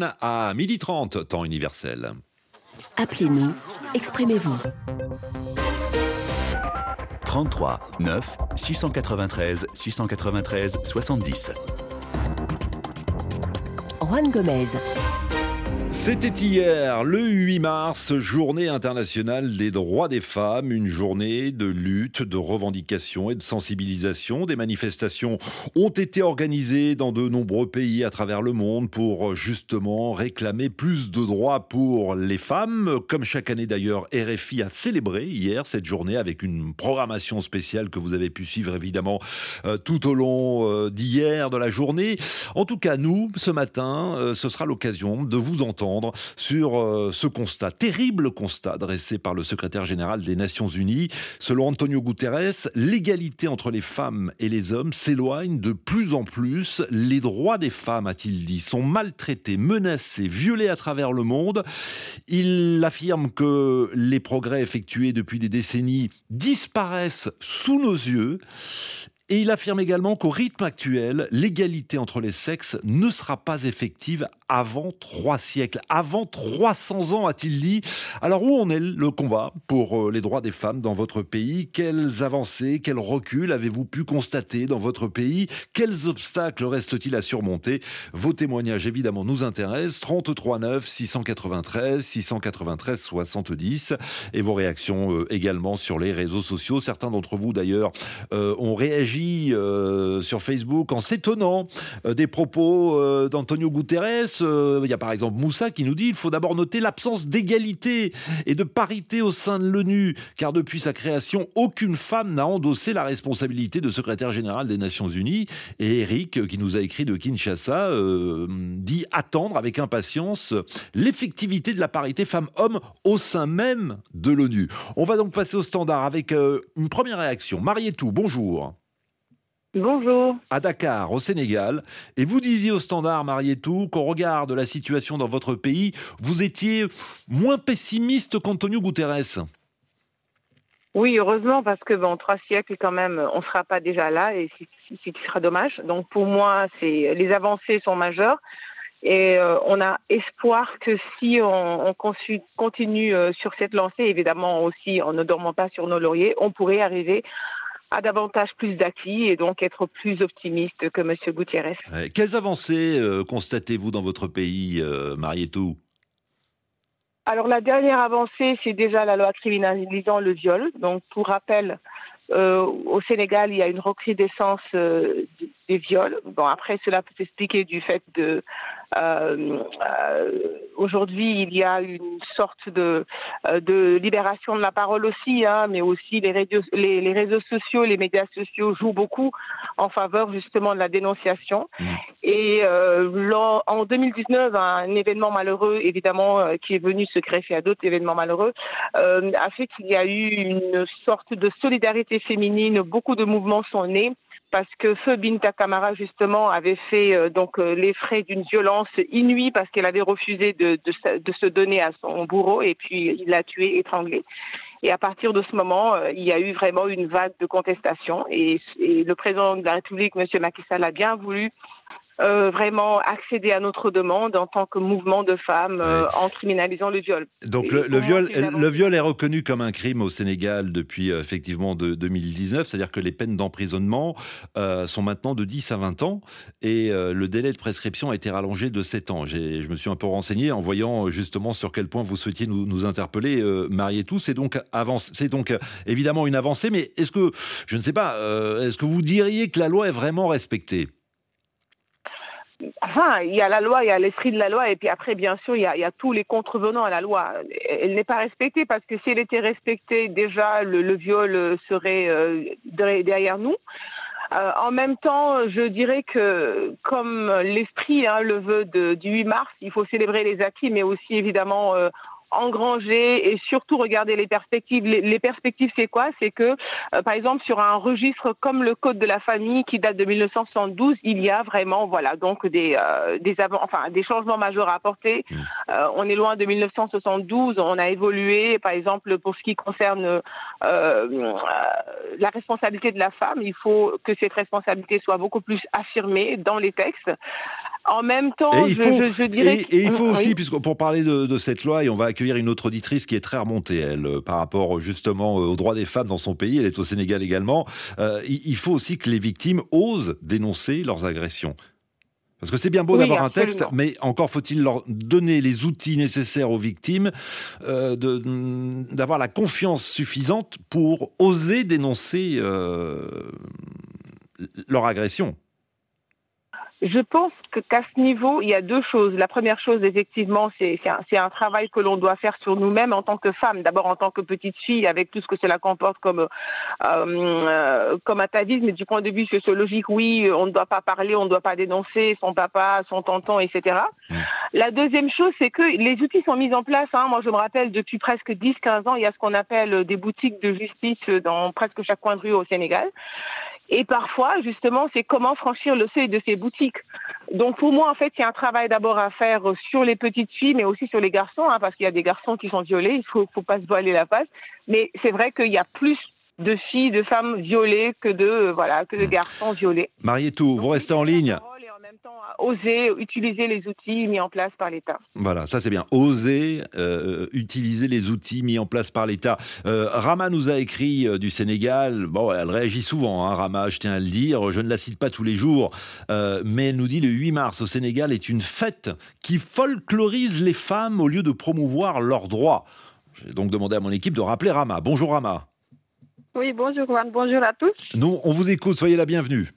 à 12h30, temps universel. Appelez-nous, exprimez-vous. 33 9 693 693 70. Juan Gomez. C'était hier, le 8 mars, journée internationale des droits des femmes, une journée de lutte, de revendication et de sensibilisation. Des manifestations ont été organisées dans de nombreux pays à travers le monde pour justement réclamer plus de droits pour les femmes. Comme chaque année d'ailleurs, RFI a célébré hier cette journée avec une programmation spéciale que vous avez pu suivre évidemment euh, tout au long euh, d'hier, de la journée. En tout cas, nous, ce matin, euh, ce sera l'occasion de vous entendre sur euh, ce constat, terrible constat dressé par le secrétaire général des Nations Unies. Selon Antonio Guterres, l'égalité entre les femmes et les hommes s'éloigne de plus en plus. Les droits des femmes, a-t-il dit, sont maltraités, menacés, violés à travers le monde. Il affirme que les progrès effectués depuis des décennies disparaissent sous nos yeux. Et il affirme également qu'au rythme actuel, l'égalité entre les sexes ne sera pas effective avant trois siècles, avant 300 ans, a-t-il dit. Alors où en est le combat pour euh, les droits des femmes dans votre pays? Quelles avancées, quels reculs avez-vous pu constater dans votre pays? Quels obstacles reste-t-il à surmonter? Vos témoignages, évidemment, nous intéressent. 33 9 693 693 70 et vos réactions euh, également sur les réseaux sociaux. Certains d'entre vous, d'ailleurs, euh, ont réagi sur Facebook en s'étonnant des propos d'Antonio Guterres euh, il y a par exemple Moussa qui nous dit il faut d'abord noter l'absence d'égalité et de parité au sein de l'ONU, car depuis sa création, aucune femme n'a endossé la responsabilité de secrétaire général des Nations Unies. Et Eric, qui nous a écrit de Kinshasa, euh, dit attendre avec impatience l'effectivité de la parité femmes-hommes au sein même de l'ONU. On va donc passer au standard avec euh, une première réaction. Marietou, bonjour. Bonjour. À Dakar, au Sénégal. Et vous disiez au standard, Marietou, qu'au regard de la situation dans votre pays, vous étiez moins pessimiste qu'Antonio Guterres. Oui, heureusement, parce que bon, trois siècles quand même, on ne sera pas déjà là et ce qui sera dommage. Donc pour moi, c'est les avancées sont majeures. Et euh, on a espoir que si on, continue euh, sur cette lancée, évidemment aussi en ne dormant pas sur nos lauriers, on pourrait arriver a davantage plus d'acquis et donc être plus optimiste que M. Gutiérrez. quelles avancées euh, constatez-vous dans votre pays, euh, Marietou? Alors la dernière avancée, c'est déjà la loi criminalisant le viol. Donc pour rappel, euh, au Sénégal, il y a une recrudescence euh, des viols. Bon, après, cela peut s'expliquer du fait de euh, aujourd'hui, il y a une sorte de, de libération de la parole aussi, hein, mais aussi les réseaux, les, réseaux sociaux, les médias sociaux jouent beaucoup en faveur justement de la dénonciation. Mmh. Et en 2019, un événement malheureux, évidemment, qui est venu se greffer à d'autres événements malheureux, a fait qu'il y a eu une sorte de solidarité féminine, beaucoup de mouvements sont nés parce que Feu Binta Kamara justement avait fait euh, donc euh, les frais d'une violence inouïe parce qu'elle avait refusé de, se donner à son bourreau et puis il l'a tué, étranglé. Et à partir de ce moment, euh, il y a eu vraiment une vague de contestation et, et le président de la République, M. Macky Sall, a bien voulu euh, vraiment accéder à notre demande en tant que mouvement de femmes euh, en criminalisant le viol. Donc le, viol, le viol est reconnu comme un crime au Sénégal depuis euh, effectivement de, 2019, c'est-à-dire que les peines d'emprisonnement sont maintenant de 10 à 20 ans et le délai de prescription a été rallongé de 7 ans. Je me suis un peu renseigné en voyant justement sur quel point vous souhaitiez nous, nous interpeller, tout. C'est donc, c'est donc évidemment une avancée, mais est-ce que, je ne sais pas, est-ce que vous diriez que la loi est vraiment respectée? Enfin, il y a la loi, il y a l'esprit de la loi, et puis après, bien sûr, il y a, tous les contrevenants à la loi. Elle n'est pas respectée parce que si elle était respectée, déjà, le, viol serait euh, derrière nous. Euh, en même temps, je dirais que comme l'esprit hein, le veut du 8 mars, il faut célébrer les acquis, mais aussi évidemment euh, engranger et surtout regarder les perspectives. Les, perspectives, c'est quoi? C'est que, euh, par exemple, sur un registre comme le Code de la famille qui date de 1972, il y a vraiment, voilà, donc des, euh, des, enfin, des changements majeurs à apporter. Mmh. on est loin de 1972. On a évolué, par exemple, pour ce qui concerne la responsabilité de la femme. Il faut que cette responsabilité soit beaucoup plus affirmée dans les textes. En même temps, il faut, je, dirais. Et, il faut aussi, puisque pour parler de, cette loi, et on va accueillir une autre auditrice qui est très remontée, elle, euh, par rapport justement euh, aux droits des femmes dans son pays, elle est au Sénégal également. Euh, il faut aussi que les victimes osent dénoncer leurs agressions. Parce que c'est bien beau d'avoir un texte, mais encore faut-il leur donner les outils nécessaires aux victimes, d'avoir la confiance suffisante pour oser dénoncer leur agression. Je pense qu'à ce niveau, il y a deux choses. La première chose, effectivement, c'est un, travail que l'on doit faire sur nous-mêmes en tant que femmes. D'abord en tant que petite fille, avec tout ce que cela comporte comme, euh, euh, comme atavisme. Du point de vue sociologique, oui, on ne doit pas parler, on ne doit pas dénoncer son papa, son tonton, etc. Mmh. La deuxième chose, c'est que les outils sont mis en place. Hein. Moi, je me rappelle, depuis presque 10-15 ans, il y a ce qu'on appelle des boutiques de justice dans presque chaque coin de rue au Sénégal. Et parfois, justement, c'est comment franchir le seuil de ces boutiques. Donc pour moi, en fait, il y a un travail d'abord à faire sur les petites filles, mais aussi sur les garçons, hein, parce qu'il y a des garçons qui sont violés, il ne faut, faut pas se voiler la face. Mais c'est vrai qu'il y a plus de filles, de femmes violées que de, voilà, que de garçons violés. Marietou, vous restez en ligne oser utiliser les outils mis en place par l'État. Voilà, ça c'est bien. Oser euh, utiliser les outils mis en place par l'État. Euh, Rama nous a écrit euh, du Sénégal. Bon, elle réagit souvent, hein, Rama, je tiens à le dire. Je ne la cite pas tous les jours, mais elle nous dit le 8 mars au Sénégal est une fête qui folklorise les femmes au lieu de promouvoir leurs droits. J'ai donc demandé à mon équipe de rappeler Rama. Bonjour Rama. Oui, bonjour Juan, bonjour à tous. Nous, on vous écoute, soyez la bienvenue.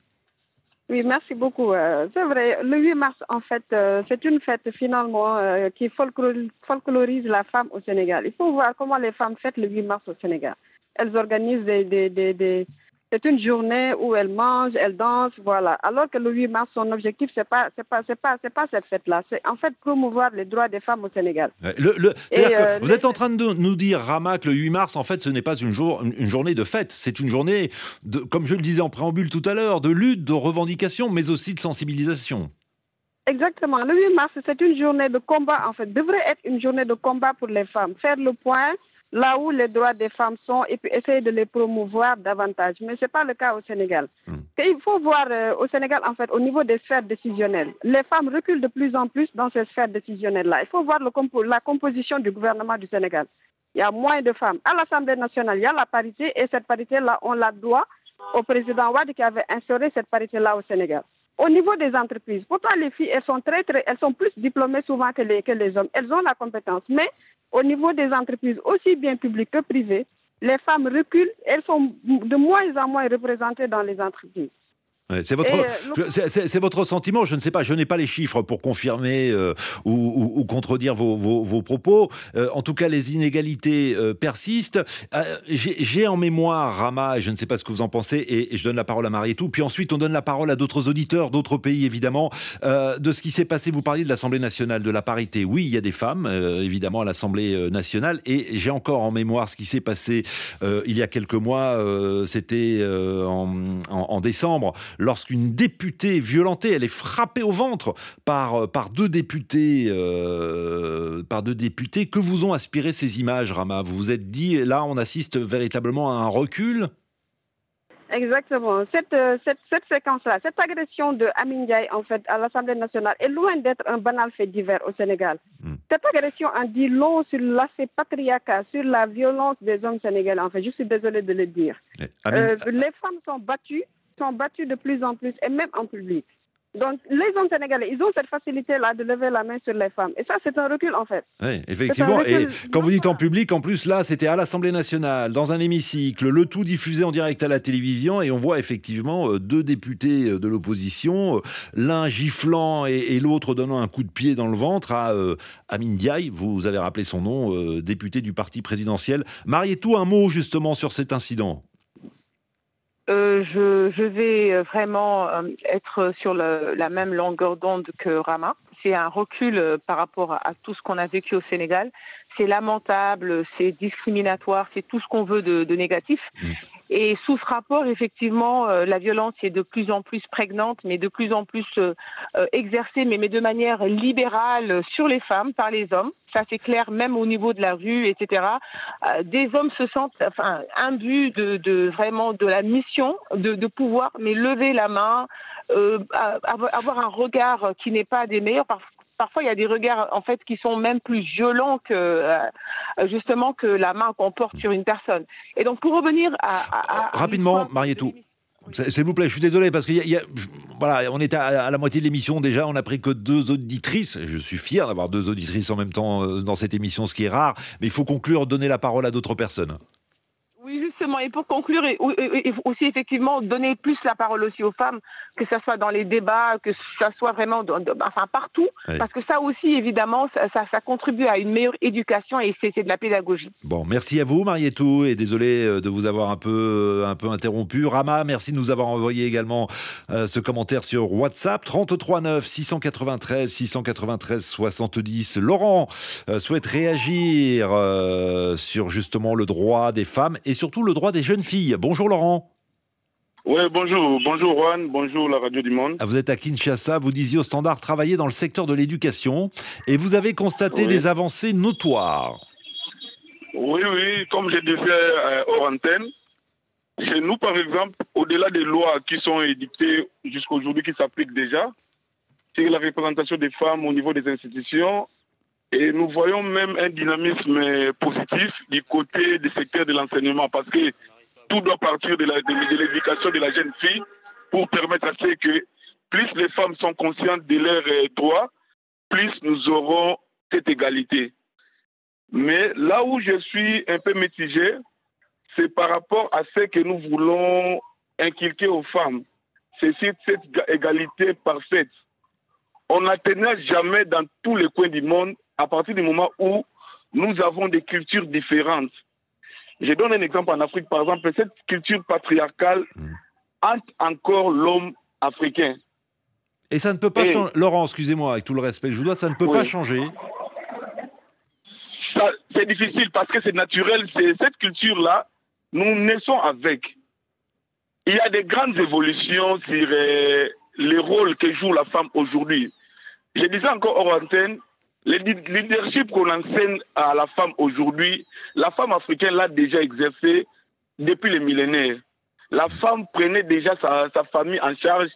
Oui, merci beaucoup. Euh, c'est vrai, le 8 mars, en fait, euh, c'est une fête finalement euh, qui folklorise la femme au Sénégal. Il faut voir comment les femmes fêtent le 8 mars au Sénégal. Elles organisent des, des, des c'est une journée où elle mange, elle danse, voilà. Alors que le 8 mars, son objectif, c'est pas, c'est pas, c'est pas, c'est pas cette fête-là. C'est en fait promouvoir les droits des femmes au Sénégal. Euh, vous êtes en train de nous dire, Rama, que le 8 mars, en fait, ce n'est pas une, jour, une journée de fête. C'est une journée, de, comme je le disais en préambule tout à l'heure, de lutte, de revendication, mais aussi de sensibilisation. Exactement. Le 8 mars, c'est une journée de combat, en fait. Devrait être une journée de combat pour les femmes. Faire le point là où les droits des femmes sont et puis essayer de les promouvoir davantage. Mais ce n'est pas le cas au Sénégal. Hmm. il faut voir euh, au Sénégal, en fait, au niveau des sphères décisionnelles, les femmes reculent de plus en plus dans ces sphères décisionnelles-là. Il faut voir le la composition du gouvernement du Sénégal. Il y a moins de femmes. À l'Assemblée nationale, il y a la parité et cette parité-là, on la doit au président Ouad qui avait instauré cette parité-là au Sénégal. Au niveau des entreprises, pourtant les filles, elles sont très, très, elles sont plus diplômées souvent que les, que les hommes. Elles ont la compétence. Mais au niveau des entreprises, aussi bien publiques que privées, les femmes reculent, elles sont de moins en moins représentées dans les entreprises c'est votre, euh, votre sentiment. Je ne sais pas, je n'ai pas les chiffres pour confirmer euh, ou, contredire vos, propos. Euh, en tout cas, les inégalités persistent. J'ai en mémoire, Rama, et je ne sais pas ce que vous en pensez, et, je donne la parole à Marie-Tout. Puis ensuite, on donne la parole à d'autres auditeurs, d'autres pays, évidemment, de ce qui s'est passé. Vous parliez de l'Assemblée nationale, de la parité. Oui, il y a des femmes, évidemment, à l'Assemblée nationale. Et j'ai encore en mémoire ce qui s'est passé il y a quelques mois. C'était en, en décembre lorsqu'une députée violentée, elle est frappée au ventre par, euh, par, deux, députés, euh, par deux députés. Que vous ont aspiré ces images, Rama? Vous vous êtes dit, là, on assiste véritablement à un recul? Exactement. Cette, euh, cette, cette séquence-là, cette agression de Amin en fait, à l'Assemblée nationale est loin d'être un banal fait divers au Sénégal. Hmm. Cette agression en dit long sur l'aspect patriarcat, sur la violence des hommes sénégalais. En fait, je suis désolée de le dire. les femmes sont battues sont battus de plus en plus, et même en public. Donc, les hommes sénégalais, ils ont cette facilité-là de lever la main sur les femmes. Et ça, c'est un recul, en fait. Oui, effectivement. Et quand vous dites en public, en plus, là, c'était à l'Assemblée nationale, dans un hémicycle, le tout diffusé en direct à la télévision, et on voit effectivement euh, deux députés euh, de l'opposition, euh, l'un giflant et, l'autre donnant un coup de pied dans le ventre à Amin Diaye, vous avez rappelé son nom, député du parti présidentiel. Marietou, un mot justement sur cet incident? euh, je, je, vais euh, vraiment euh, être sur la même longueur d'onde que Rama. C'est un recul euh, par rapport à, tout ce qu'on a vécu au Sénégal. C'est lamentable, c'est discriminatoire, c'est tout ce qu'on veut de, de négatif. Et sous ce rapport, effectivement, euh, la violence est de plus en plus prégnante, mais de plus en plus euh, euh, exercée, mais, de manière libérale sur les femmes par les hommes. Ça, c'est clair, même au niveau de la rue, etc. des hommes se sentent enfin, imbus de, vraiment de la mission de, pouvoir, mais lever la main, avoir un regard qui n'est pas des meilleurs, parfois il y a des regards en fait qui sont même plus violents que euh, justement que la main qu'on porte sur une personne. Et donc pour revenir à, rapidement, Marietou. S'il vous plaît, je suis désolé parce que voilà, on est à, la moitié de l'émission déjà, on n'a pris que deux auditrices. Je suis fier d'avoir deux auditrices en même temps euh, dans cette émission, ce qui est rare. Mais il faut conclure, donner la parole à d'autres personnes. Oui, justement, et pour conclure, et, aussi effectivement donner plus la parole aussi aux femmes, que ce soit dans les débats, que ça soit vraiment, enfin partout, parce que ça aussi, évidemment, ça, ça, contribue à une meilleure éducation et c'est de la pédagogie. Bon, merci à vous, Marietou, et désolé euh, de vous avoir un peu, euh, un peu interrompu. Rama, merci de nous avoir envoyé également euh, ce commentaire sur WhatsApp 33 9 693 693 70. Laurent souhaite réagir sur justement le droit des femmes et surtout le droit des jeunes filles. Bonjour Laurent. Oui, bonjour. Bonjour Juan, bonjour la Radio du Monde. Ah, vous êtes à Kinshasa, vous disiez au standard travailler dans le secteur de l'éducation et vous avez constaté des avancées notoires. Oui, oui, comme j'ai dit euh, hors antenne, chez nous par exemple, au-delà des lois qui sont édictées jusqu'à aujourd'hui, qui s'appliquent déjà, c'est la représentation des femmes au niveau des institutions, et nous voyons même un dynamisme positif du côté du secteur de l'enseignement parce que tout doit partir de l'éducation de, la jeune fille pour permettre à ce que plus les femmes sont conscientes de leurs euh, droits, plus nous aurons cette égalité. Mais là où je suis un peu mitigé, c'est par rapport à ce que nous voulons inculquer aux femmes. C'est cette égalité parfaite. On n'atteignera jamais dans tous les coins du monde à partir du moment où nous avons des cultures différentes. Je donne un exemple en Afrique, par exemple, cette culture patriarcale mm. hante encore l'homme africain. Et ça ne peut pas changer. Laurent, excusez-moi, avec tout le respect que je vous dois, ça ne peut pas changer. C'est difficile parce que c'est naturel. Cette culture-là, nous naissons avec. Il y a des grandes évolutions sur euh, les rôles que joue la femme aujourd'hui. Je disais encore hors antenne, le leadership qu'on enseigne à la femme aujourd'hui, la femme africaine l'a déjà exercé depuis les millénaires. La femme prenait déjà sa, famille en charge,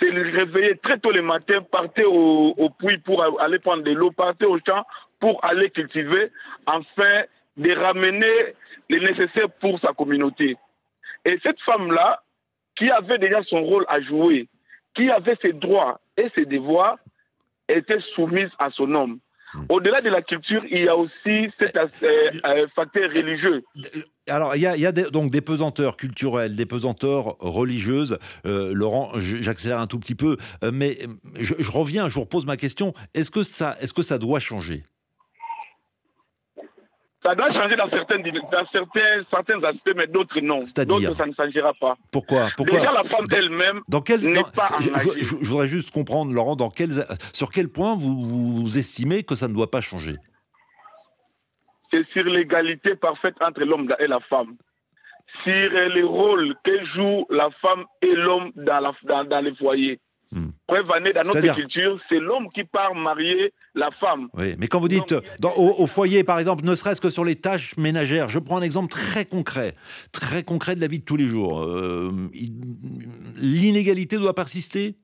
se réveillait très tôt le matin, partait au, puits pour aller prendre de l'eau, partait au champ pour aller cultiver, afin de ramener le nécessaire pour sa communauté. Et cette femme-là, qui avait déjà son rôle à jouer, qui avait ses droits et ses devoirs, était soumise à son homme. Hmm. Au-delà de la culture, il y a aussi cet aspect, euh, facteur religieux. Alors, il y a, donc des pesanteurs culturelles, des pesanteurs religieuses. Euh, Laurent, j'accélère un tout petit peu, euh, mais je, je, reviens, je vous repose ma question. Est-ce que, ça, est que ça doit changer? Ça doit changer dans, certaines, dans certains, certains aspects, mais d'autres non. D'autres, ça ne changera pas. Pourquoi, Pourquoi? Déjà, la femme elle-même n'est pas je, je, voudrais juste comprendre, Laurent, dans quel, sur quel point vous, vous estimez que ça ne doit pas changer? C'est sur l'égalité parfaite entre l'homme et la femme. Sur les rôles que joue la femme et l'homme dans, dans, dans les foyers. Hmm. Preuve dans notre culture, c'est l'homme qui part marier la femme. Oui, mais quand vous dites au, foyer, par exemple, ne serait-ce que sur les tâches ménagères, je prends un exemple très concret, très concret de la vie de tous les jours. Euh, l'inégalité doit persister?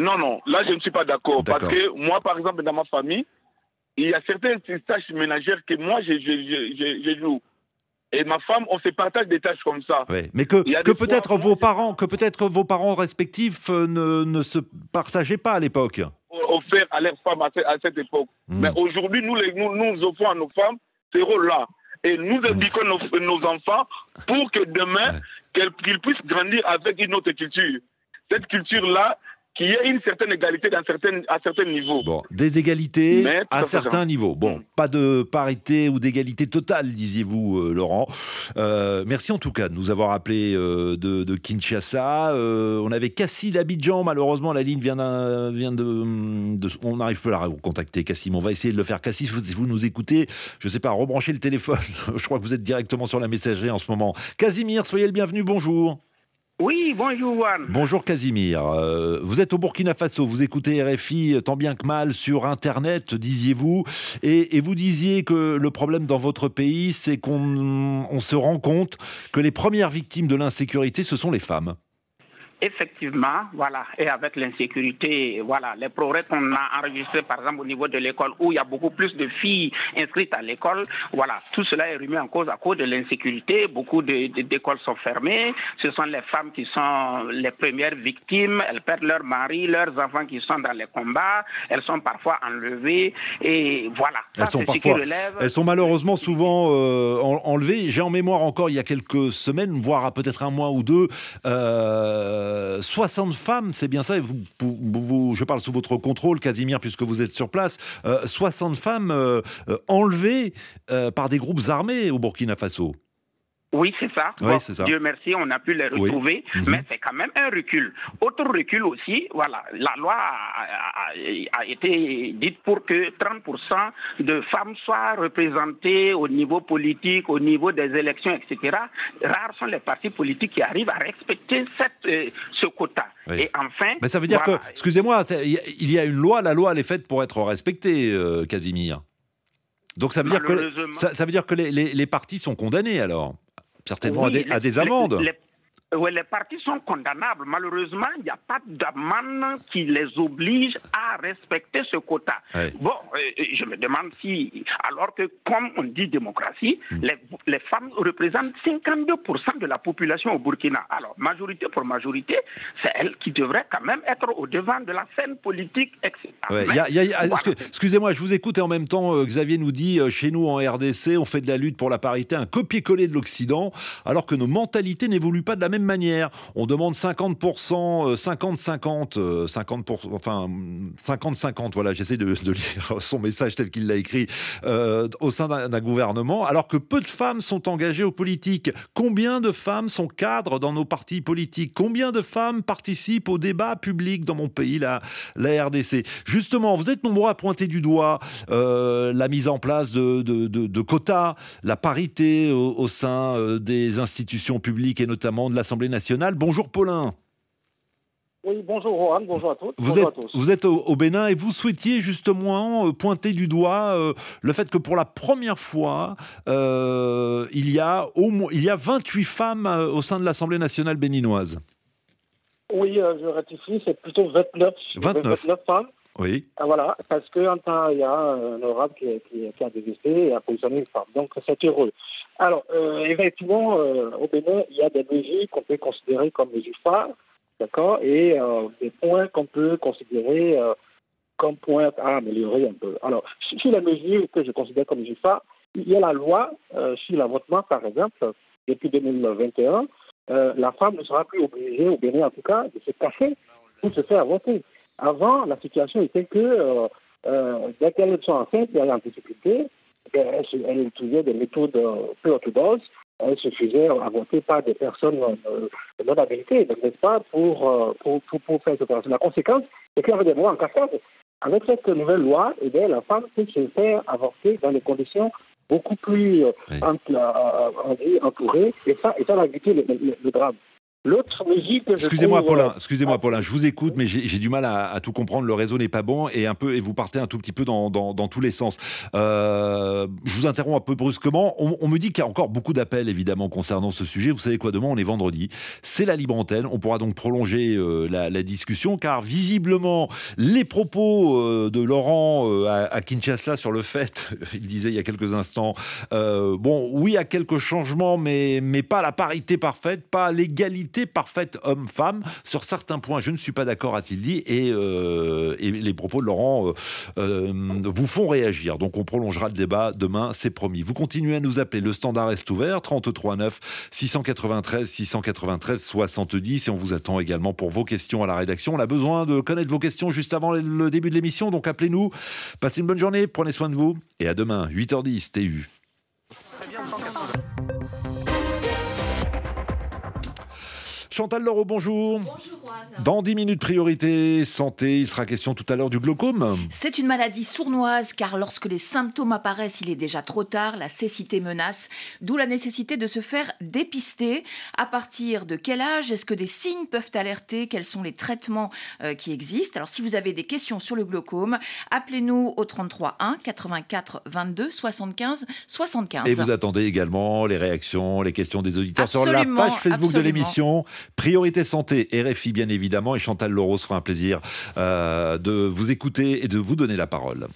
Non, non, là je ne suis pas d'accord. Parce que moi, par exemple, dans ma famille, il y a certaines tâches ménagères que moi, je, je, je joue et ma femme, on se partage des tâches comme ça. Mais que, que peut-être vos parents, que peut-être vos parents respectifs euh, ne, ne se partageaient pas à l'époque. Offert à leurs femmes à, cette époque. Hmm. Mais aujourd'hui, nous, nous, nous offrons à nos femmes ces rôles-là. Et nous hmm. éduquons nos, enfants pour que demain, qu'ils puissent grandir avec une autre culture. Cette culture-là qu'il y ait une certaine égalité dans certaines, à certains niveaux. Bon, des égalités Mais à certains niveaux. Bon, Mm. pas de parité ou d'égalité totale, disiez-vous, euh, Laurent. Euh, merci en tout cas de nous avoir appelé euh, de, de Kinshasa. On avait Cassie d'Abidjan. Malheureusement, la ligne vient, de, de- On n'arrive plus à la contacter, Cassie. mais On va essayer de le faire. Cassie, si vous, si vous nous écoutez, je ne sais pas, rebranchez le téléphone. je crois que vous êtes directement sur la messagerie en ce moment. Casimir, soyez le bienvenu. Bonjour. Oui, bonjour Juan. Bonjour Casimir. Euh, vous êtes au Burkina Faso, vous écoutez RFI tant bien que mal sur Internet, disiez-vous, et, et vous disiez que le problème dans votre pays, c'est qu'on on se rend compte que les premières victimes de l'insécurité, ce sont les femmes. Effectivement, voilà, et avec l'insécurité, voilà, les progrès qu'on a enregistrés, par exemple, au niveau de l'école, où il y a beaucoup plus de filles inscrites à l'école, voilà, tout cela est remis en cause à cause de l'insécurité. Beaucoup d'écoles sont fermées. Ce sont les femmes qui sont les premières victimes. Elles perdent leurs maris, leurs enfants qui sont dans les combats. Elles sont parfois enlevées. Et voilà. Ça, Elles sont ce qui parfois- relève- Elles sont malheureusement souvent euh, en- enlevées. J'ai en mémoire encore il y a quelques semaines, voire peut-être un mois ou deux, euh, 60 femmes, c'est bien ça, je parle sous votre contrôle, Casimir, puisque vous êtes sur place, euh, 60 femmes euh, euh, enlevées euh, par des groupes armés au Burkina Faso. Oui, c'est ça. Oui, Bon, c'est ça. Dieu merci, on a pu les retrouver, Mhm. mais c'est quand même un recul. Autre recul aussi, voilà, la loi a, a- a été dite pour que 30% de femmes soient représentées au niveau politique, au niveau des élections, etc. Rares sont les partis politiques qui arrivent à respecter cette, euh, ce quota. Oui. Et enfin, Mais ça veut dire voilà, que, excusez-moi, il y a- une loi, la loi elle est faite pour être respectée, euh, Casimir. Donc ça veut dire que, ça, ça veut dire que les, les- les partis sont condamnés alors Certainement à des, à les- amendes. les- oui, les partis sont condamnables. Malheureusement, il n'y a pas d'amende qui les oblige à respecter ce quota. Ouais. Bon, euh, je me demande si, alors que comme on dit démocratie, Hmm. les, les femmes représentent 52% de la population au Burkina. Alors, majorité pour majorité, c'est elles qui devraient quand même être au devant de la scène politique, etc. Ouais, voilà. Excusez-moi, je vous écoute et en même temps, euh, Xavier nous dit, euh, chez nous en RDC, on fait de la lutte pour la parité, un copier-coller de l'Occident, alors que nos mentalités n'évoluent pas de la même manière. On demande 50%, euh, 50-50, euh, 50%, enfin 50-50, voilà, j'essaie de, lire son message tel qu'il l'a écrit, euh, au sein d'un gouvernement, alors que peu de femmes sont engagées aux politiques. Combien de femmes sont cadres dans nos partis politiques? Combien de femmes participent au débat public dans mon pays, la, la RDC Justement, vous êtes nombreux à pointer du doigt euh, la mise en place de, quotas, la parité au, au sein euh, des institutions publiques et notamment de l'Assemblée nationale. Bonjour Paulin. Oui, bonjour Rohan, bonjour à toutes. Vous bonjour êtes, à tous. vous êtes au, au Bénin et vous souhaitiez justement euh, pointer du doigt euh, le fait que pour la première fois, euh, il, y a au moins, il y a 28 femmes euh, au sein de l'Assemblée nationale béninoise. Oui, je rectifie, c'est plutôt 29, 29. femmes. Oui. Ah, voilà, parce qu'en temps, il y a un honorable qui, qui, a désisté et a positionné une femme. Donc, c'est heureux. Alors, euh, effectivement, euh, au Bénin, il y a des mesures qu'on peut considérer comme mesures phares, d'accord, et euh, des points qu'on peut considérer comme points à améliorer un peu. Alors, sur les mesures que je considère comme mesures il y a la loi sur l'avortement, par exemple, depuis 2021. Euh, la femme ne sera plus obligée, au Bénin en tout cas, de se cacher pour se faire avorter. Avant, la situation était que euh, euh, dès qu'elles sont enceintes et elles en difficulté, elles, elles utilisaient des méthodes euh, peu orthodoxes. Elles se faisaient avorter par des personnes euh, non habilitées, donc, n'est-ce pas, pour, euh, pour, pour, pour faire cette opération. La conséquence, c'est qu'il y avait des morts en cascade. Avec cette nouvelle loi, eh bien, la femme peut se faire avorter dans des conditions beaucoup plus euh, Oui. euh, euh, entourées, et ça, et ça va éviter le, le- le drame. L'autre mesure que Excusez-moi trouve, Paulin, euh, excusez-moi Paulin, je vous écoute, mais j'ai du mal à, à tout comprendre. Le réseau n'est pas bon et un peu et vous partez un tout petit peu dans, dans- dans tous les sens. Euh, je vous interromps un peu brusquement. On, on me dit qu'il y a encore beaucoup d'appels évidemment concernant ce sujet. Vous savez quoi Demain on est vendredi, c'est la libre antenne. On pourra donc prolonger euh, la, la discussion car visiblement les propos euh, de Laurent euh, à, à Kinshasa sur le fait, il disait il y a quelques instants, euh, bon oui il y a quelques changements mais mais pas la parité parfaite, pas l'égalité parfaite homme-femme. Sur certains points, je ne suis pas d'accord, a-t-il dit, et, euh, les propos de Laurent euh, vous font réagir. Donc on prolongera le débat demain, c'est promis. Vous continuez à nous appeler, le standard reste ouvert, 33 9 693 693 70, et on vous attend également pour vos questions à la rédaction. On a besoin de connaître vos questions juste avant le début de l'émission, donc appelez-nous. Passez une bonne journée, prenez soin de vous, et à demain, 8h10, TU. Chantal Leroux, bonjour. Bonjour Juan. Dans 10 minutes, priorité santé, il sera question tout à l'heure du glaucome. C'est une maladie sournoise car lorsque les symptômes apparaissent, il est déjà trop tard, la cécité menace, d'où la nécessité de se faire dépister. À partir de quel âge Est-ce que des signes peuvent alerter? Quels sont les traitements euh, qui existent? Alors si vous avez des questions sur le glaucome, appelez-nous au 33 1 84 22 75 75. Et vous attendez également les réactions, les questions des auditeurs absolument, sur la page Facebook absolument. de l'émission. Priorité santé, RFI bien évidemment, et Chantal Laureau sera un plaisir euh, de vous écouter et de vous donner la parole.